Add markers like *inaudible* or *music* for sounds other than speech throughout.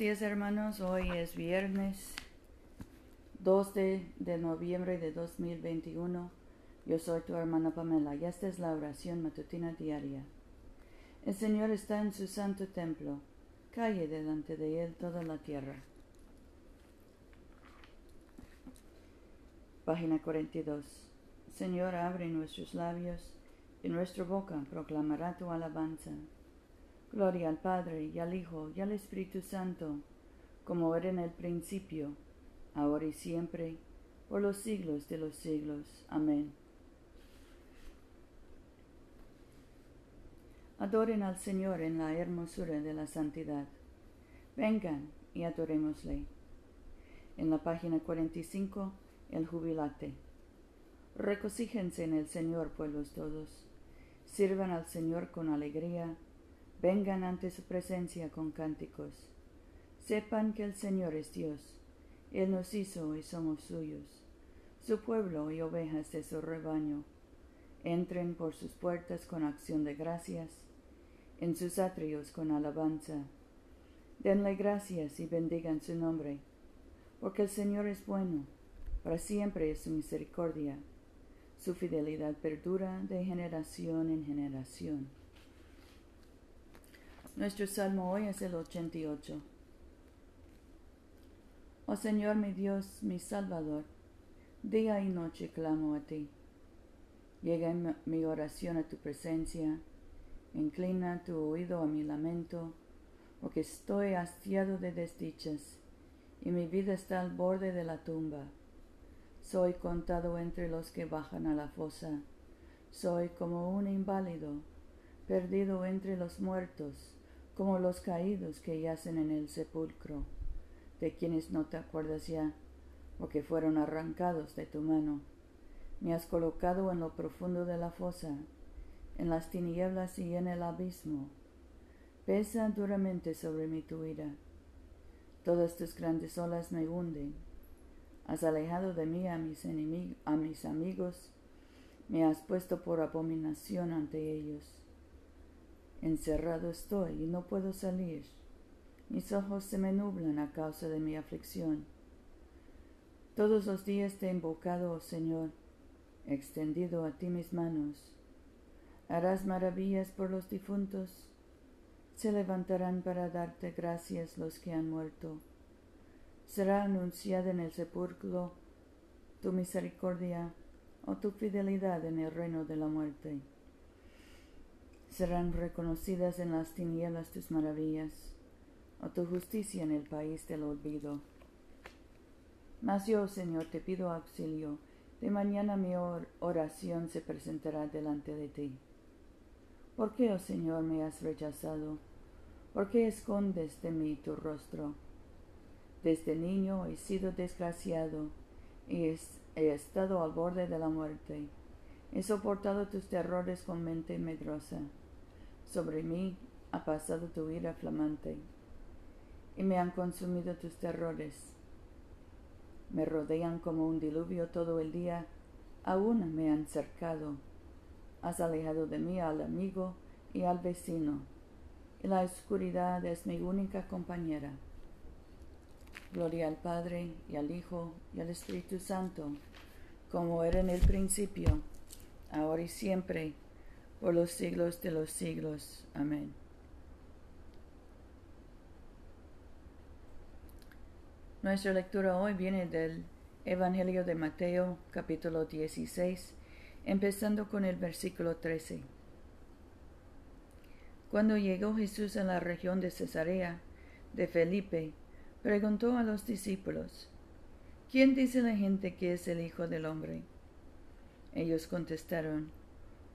días hermanos, hoy es viernes 2 de, de, noviembre de 2021. Yo soy tu hermana Pamela y esta es la oración matutina diaria. El Señor está en su santo templo, calle delante de él toda la tierra. Página 42. Señor, abre nuestros labios y nuestra boca proclamará tu alabanza. Gloria al Padre y al Hijo y al Espíritu Santo, como era en el principio, ahora y siempre, por los siglos de los siglos. Amén. Adoren al Señor en la hermosura de la santidad. Vengan y adorémosle. En la página 45, el jubilate. Recocíjense en el Señor, pueblos todos. Sirvan al Señor con alegría vengan ante su presencia con cánticos. Sepan que el Señor es Dios. Él nos hizo y somos suyos, su pueblo y ovejas de su rebaño. Entren por sus puertas con acción de gracias, en sus atrios con alabanza. Denle gracias y bendigan su nombre, porque el Señor es bueno, para siempre es su misericordia. Su fidelidad perdura de generación en generación. Nuestro salmo hoy es el 88. Oh Señor mi Dios, mi Salvador, día y noche clamo a ti. Llega mi oración a tu presencia, inclina tu oído a mi lamento, porque estoy hastiado de desdichas, y mi vida está al borde de la tumba. Soy contado entre los que bajan a la fosa, soy como un inválido, perdido entre los muertos como los caídos que yacen en el sepulcro, de quienes no te acuerdas ya, o que fueron arrancados de tu mano. Me has colocado en lo profundo de la fosa, en las tinieblas y en el abismo. Pesa duramente sobre mi tu ira. Todas tus grandes olas me hunden. Has alejado de mí a mis, a mis amigos, me has puesto por abominación ante ellos Encerrado estoy y no puedo salir. Mis ojos se me nublan a causa de mi aflicción. Todos los días te he invocado, oh Señor, extendido a ti mis manos. Harás maravillas por los difuntos. Se levantarán para darte gracias los que han muerto. Será anunciada en el sepulcro tu misericordia o tu fidelidad en el reino de la muerte serán reconocidas en las tinieblas tus maravillas, o tu justicia en el país del olvido. Mas yo, Señor, te pido auxilio, de mañana mi oración se presentará delante de ti. ¿Por qué, oh Señor, me has rechazado? ¿Por qué escondes de mí tu rostro? Desde niño he sido desgraciado y he estado al borde de la muerte. He soportado tus terrores con mente medrosa. Sobre mí ha pasado tu ira flamante y me han consumido tus terrores. Me rodean como un diluvio todo el día, aún me han cercado. Has alejado de mí al amigo y al vecino, y la oscuridad es mi única compañera. Gloria al Padre y al Hijo y al Espíritu Santo, como era en el principio, ahora y siempre, por los siglos de los siglos. Amén. Nuestra lectura hoy viene del Evangelio de Mateo, capítulo 16, empezando con el versículo 13. Cuando llegó Jesús a la región de Cesarea de Felipe, preguntó a los discípulos, ¿quién dice la gente que es el Hijo del Hombre? Ellos contestaron,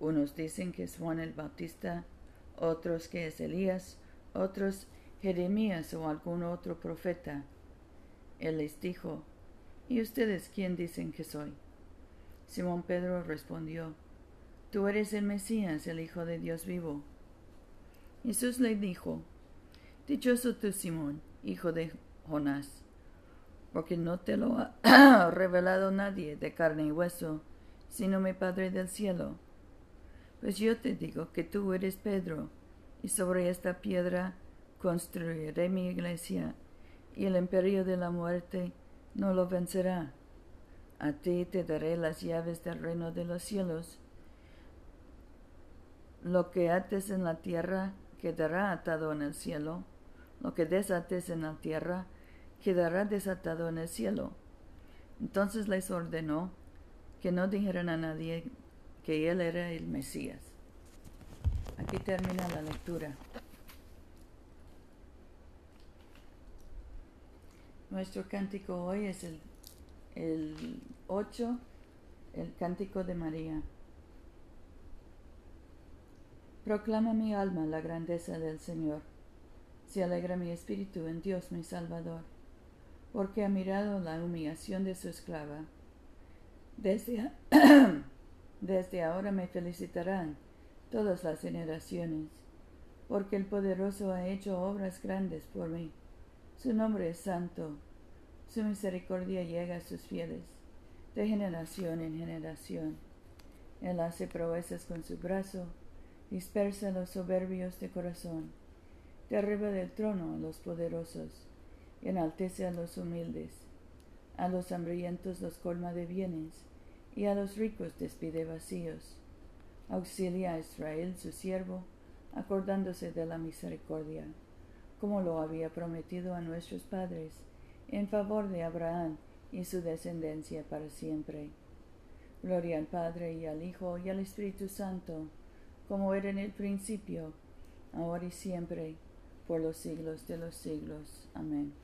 unos dicen que es Juan el Bautista, otros que es Elías, otros Jeremías o algún otro profeta. Él les dijo, ¿Y ustedes quién dicen que soy? Simón Pedro respondió, Tú eres el Mesías, el Hijo de Dios vivo. Jesús le dijo, Dichoso tú, Simón, hijo de Jonás, porque no te lo ha *clears throat* revelado nadie de carne y hueso, sino mi Padre del cielo. Pues yo te digo que tú eres Pedro, y sobre esta piedra construiré mi iglesia, y el imperio de la muerte no lo vencerá. A ti te daré las llaves del reino de los cielos. Lo que ates en la tierra quedará atado en el cielo, lo que desates en la tierra quedará desatado en el cielo. Entonces les ordenó que no dijeran a nadie que él era el Mesías. Aquí termina la lectura. Nuestro cántico hoy es el, el 8, el cántico de María. Proclama mi alma la grandeza del Señor. Se alegra mi espíritu en Dios mi Salvador, porque ha mirado la humillación de su esclava. Desde, *clears throat* desde ahora me felicitarán todas las generaciones, porque el poderoso ha hecho obras grandes por mí. Su nombre es santo, su misericordia llega a sus fieles, de generación en generación. Él hace proezas con su brazo, dispersa los soberbios de corazón, derriba del trono a los poderosos, enaltece a los humildes, a los hambrientos los colma de bienes, y a los ricos despide vacíos. Auxilia a Israel su siervo, acordándose de la misericordia, como lo había prometido a nuestros padres, en favor de Abraham y su descendencia para siempre. Gloria al Padre y al Hijo y al Espíritu Santo, como era en el principio, ahora y siempre, por los siglos de los siglos. Amén.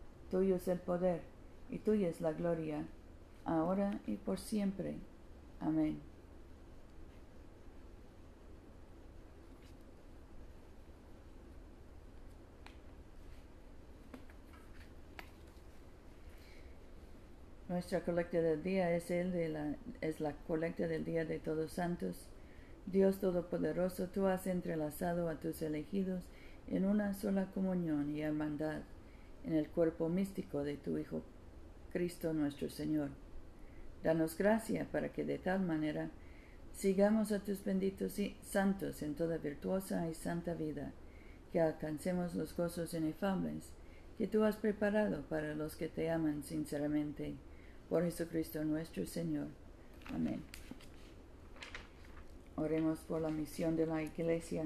tuyo es el poder, y tuya es la gloria, ahora y por siempre. Amén. Nuestra colecta del día es, la, es la colecta del día de todos santos. Dios Todopoderoso, tú has entrelazado a tus elegidos en una sola comunión y hermandad en el cuerpo místico de tu Hijo Cristo nuestro Señor. Danos gracia para que de tal manera sigamos a tus benditos y santos en toda virtuosa y santa vida, que alcancemos los gozos inefables que tú has preparado para los que te aman sinceramente por Jesucristo nuestro Señor. Amén. Oremos por la misión de la Iglesia.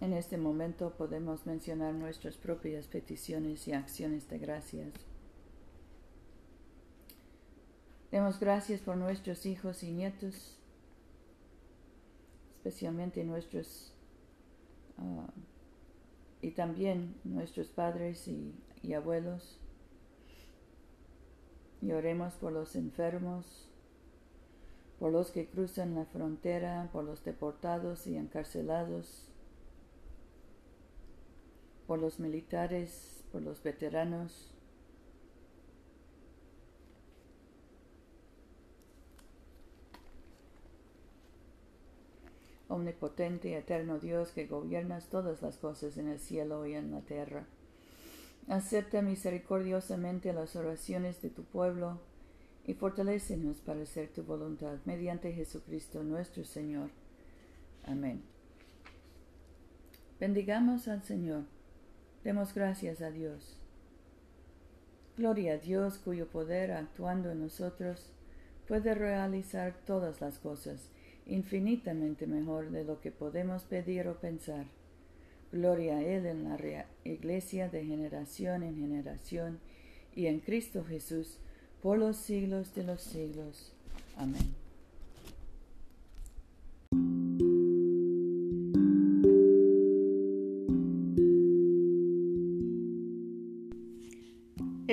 En este momento podemos mencionar nuestras propias peticiones y acciones de gracias. Demos gracias por nuestros hijos y nietos, especialmente nuestros ah, y también nuestros padres y abuelos y oremos por los enfermos, por los que cruzan la frontera, por los deportados y encarcelados, por los militares, por los veteranos. Omnipotente y eterno Dios que gobiernas todas las cosas en el cielo y en la tierra Acepta misericordiosamente las oraciones de tu pueblo y fortalécenos para hacer tu voluntad mediante Jesucristo nuestro Señor. Amén. Bendigamos al Señor. Demos gracias a Dios. Gloria a Dios cuyo poder actuando en nosotros puede realizar todas las cosas infinitamente mejor de lo que podemos pedir o pensar Gloria a Él en la iglesia de generación en generación y en Cristo Jesús por los siglos de los siglos. Amén.